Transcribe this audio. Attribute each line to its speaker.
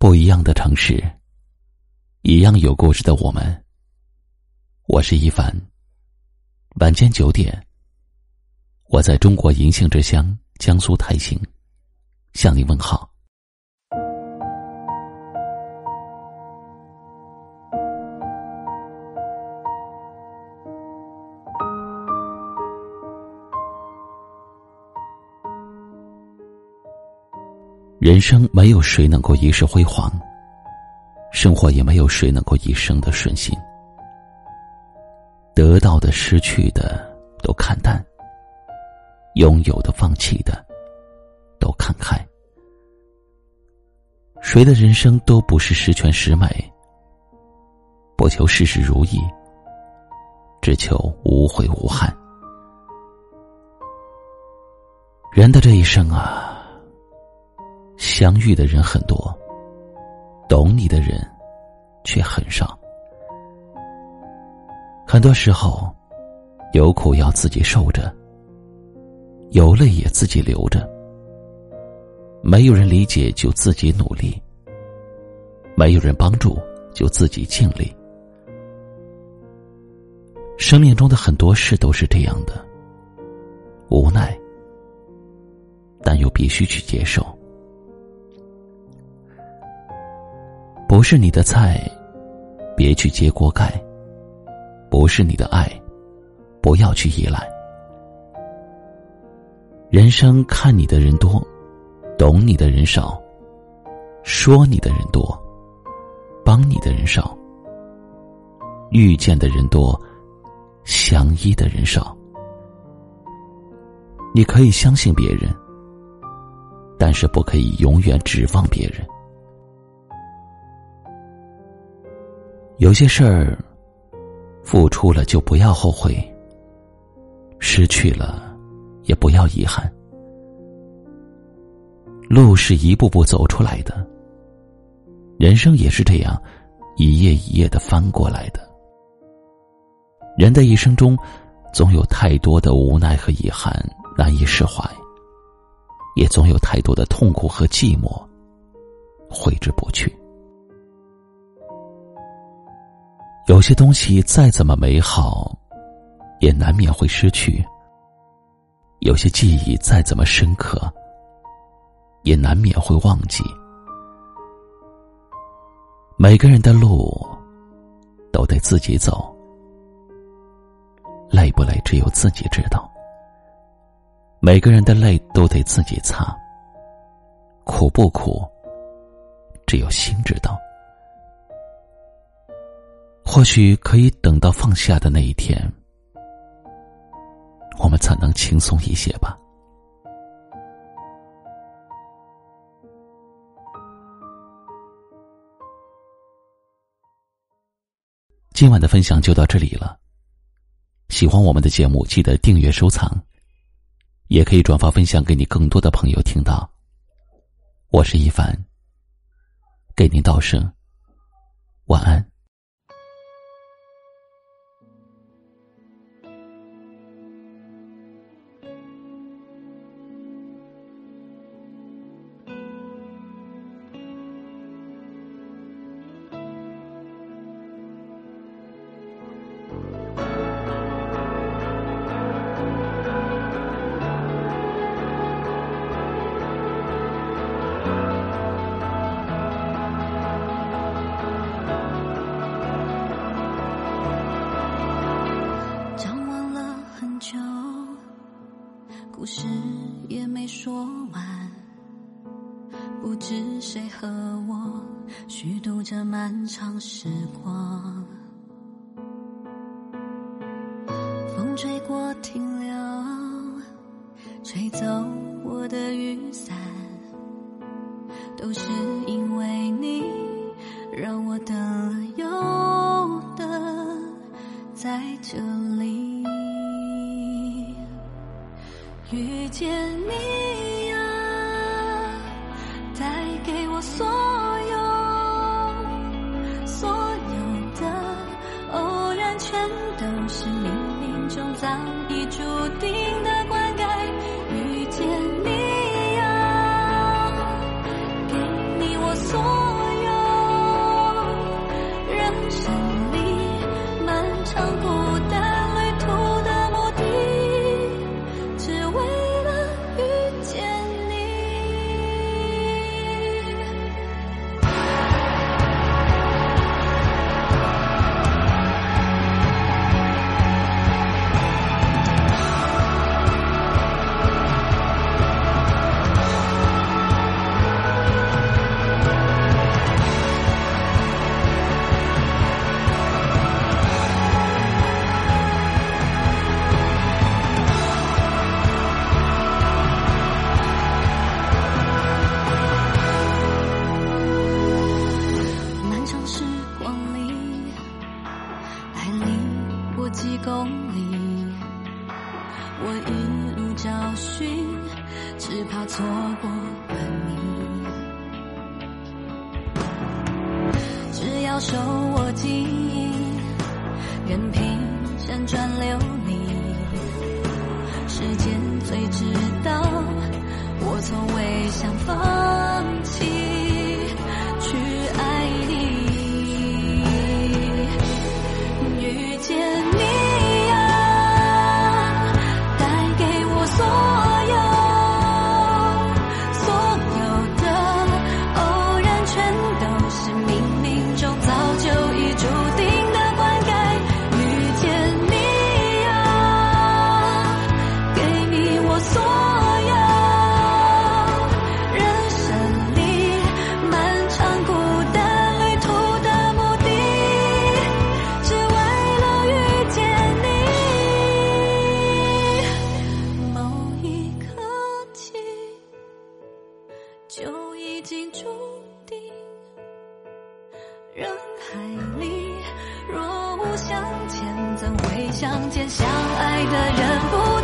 Speaker 1: 不一样的城市，一样有故事的我们。我是一凡。晚间九点，我在中国银杏之乡江苏泰兴向你问好。人生没有谁能够一世辉煌，生活也没有谁能够一生的顺心。得到的、失去的都看淡，拥有的、放弃的都看开。谁的人生都不是十全十美，不求事事如意，只求无悔无憾。人的这一生啊。相遇的人很多，懂你的人却很少。很多时候，有苦要自己受着，有泪也自己流着。没有人理解就自己努力，没有人帮助就自己尽力。生命中的很多事都是这样的，无奈，但又必须去接受。不是你的菜，别去揭锅盖；不是你的爱，不要去依赖。人生看你的人多，懂你的人少；说你的人多，帮你的人少；遇见的人多，相依的人少。你可以相信别人，但是不可以永远指望别人。有些事儿，付出了就不要后悔；失去了，也不要遗憾。路是一步步走出来的，人生也是这样，一页一页的翻过来的。人的一生中，总有太多的无奈和遗憾难以释怀，也总有太多的痛苦和寂寞挥之不去。有些东西再怎么美好，也难免会失去；有些记忆再怎么深刻，也难免会忘记。每个人的路都得自己走，累不累只有自己知道；每个人的泪都得自己擦，苦不苦只有心知道。或许可以等到放下的那一天，我们才能轻松一些吧。今晚的分享就到这里了。喜欢我们的节目，记得订阅收藏，也可以转发分享给你更多的朋友听到。我是一凡，给您道声晚安。
Speaker 2: 故事也没说完，不知谁和我虚度这漫长时光。风吹过停留，吹走我的雨伞，都是因为你让我等了又等，在这里。遇见你呀，带给我所几公里，我一路找寻，只怕错过了你。只要手握记忆，任凭山川流年。相见？相爱的人不，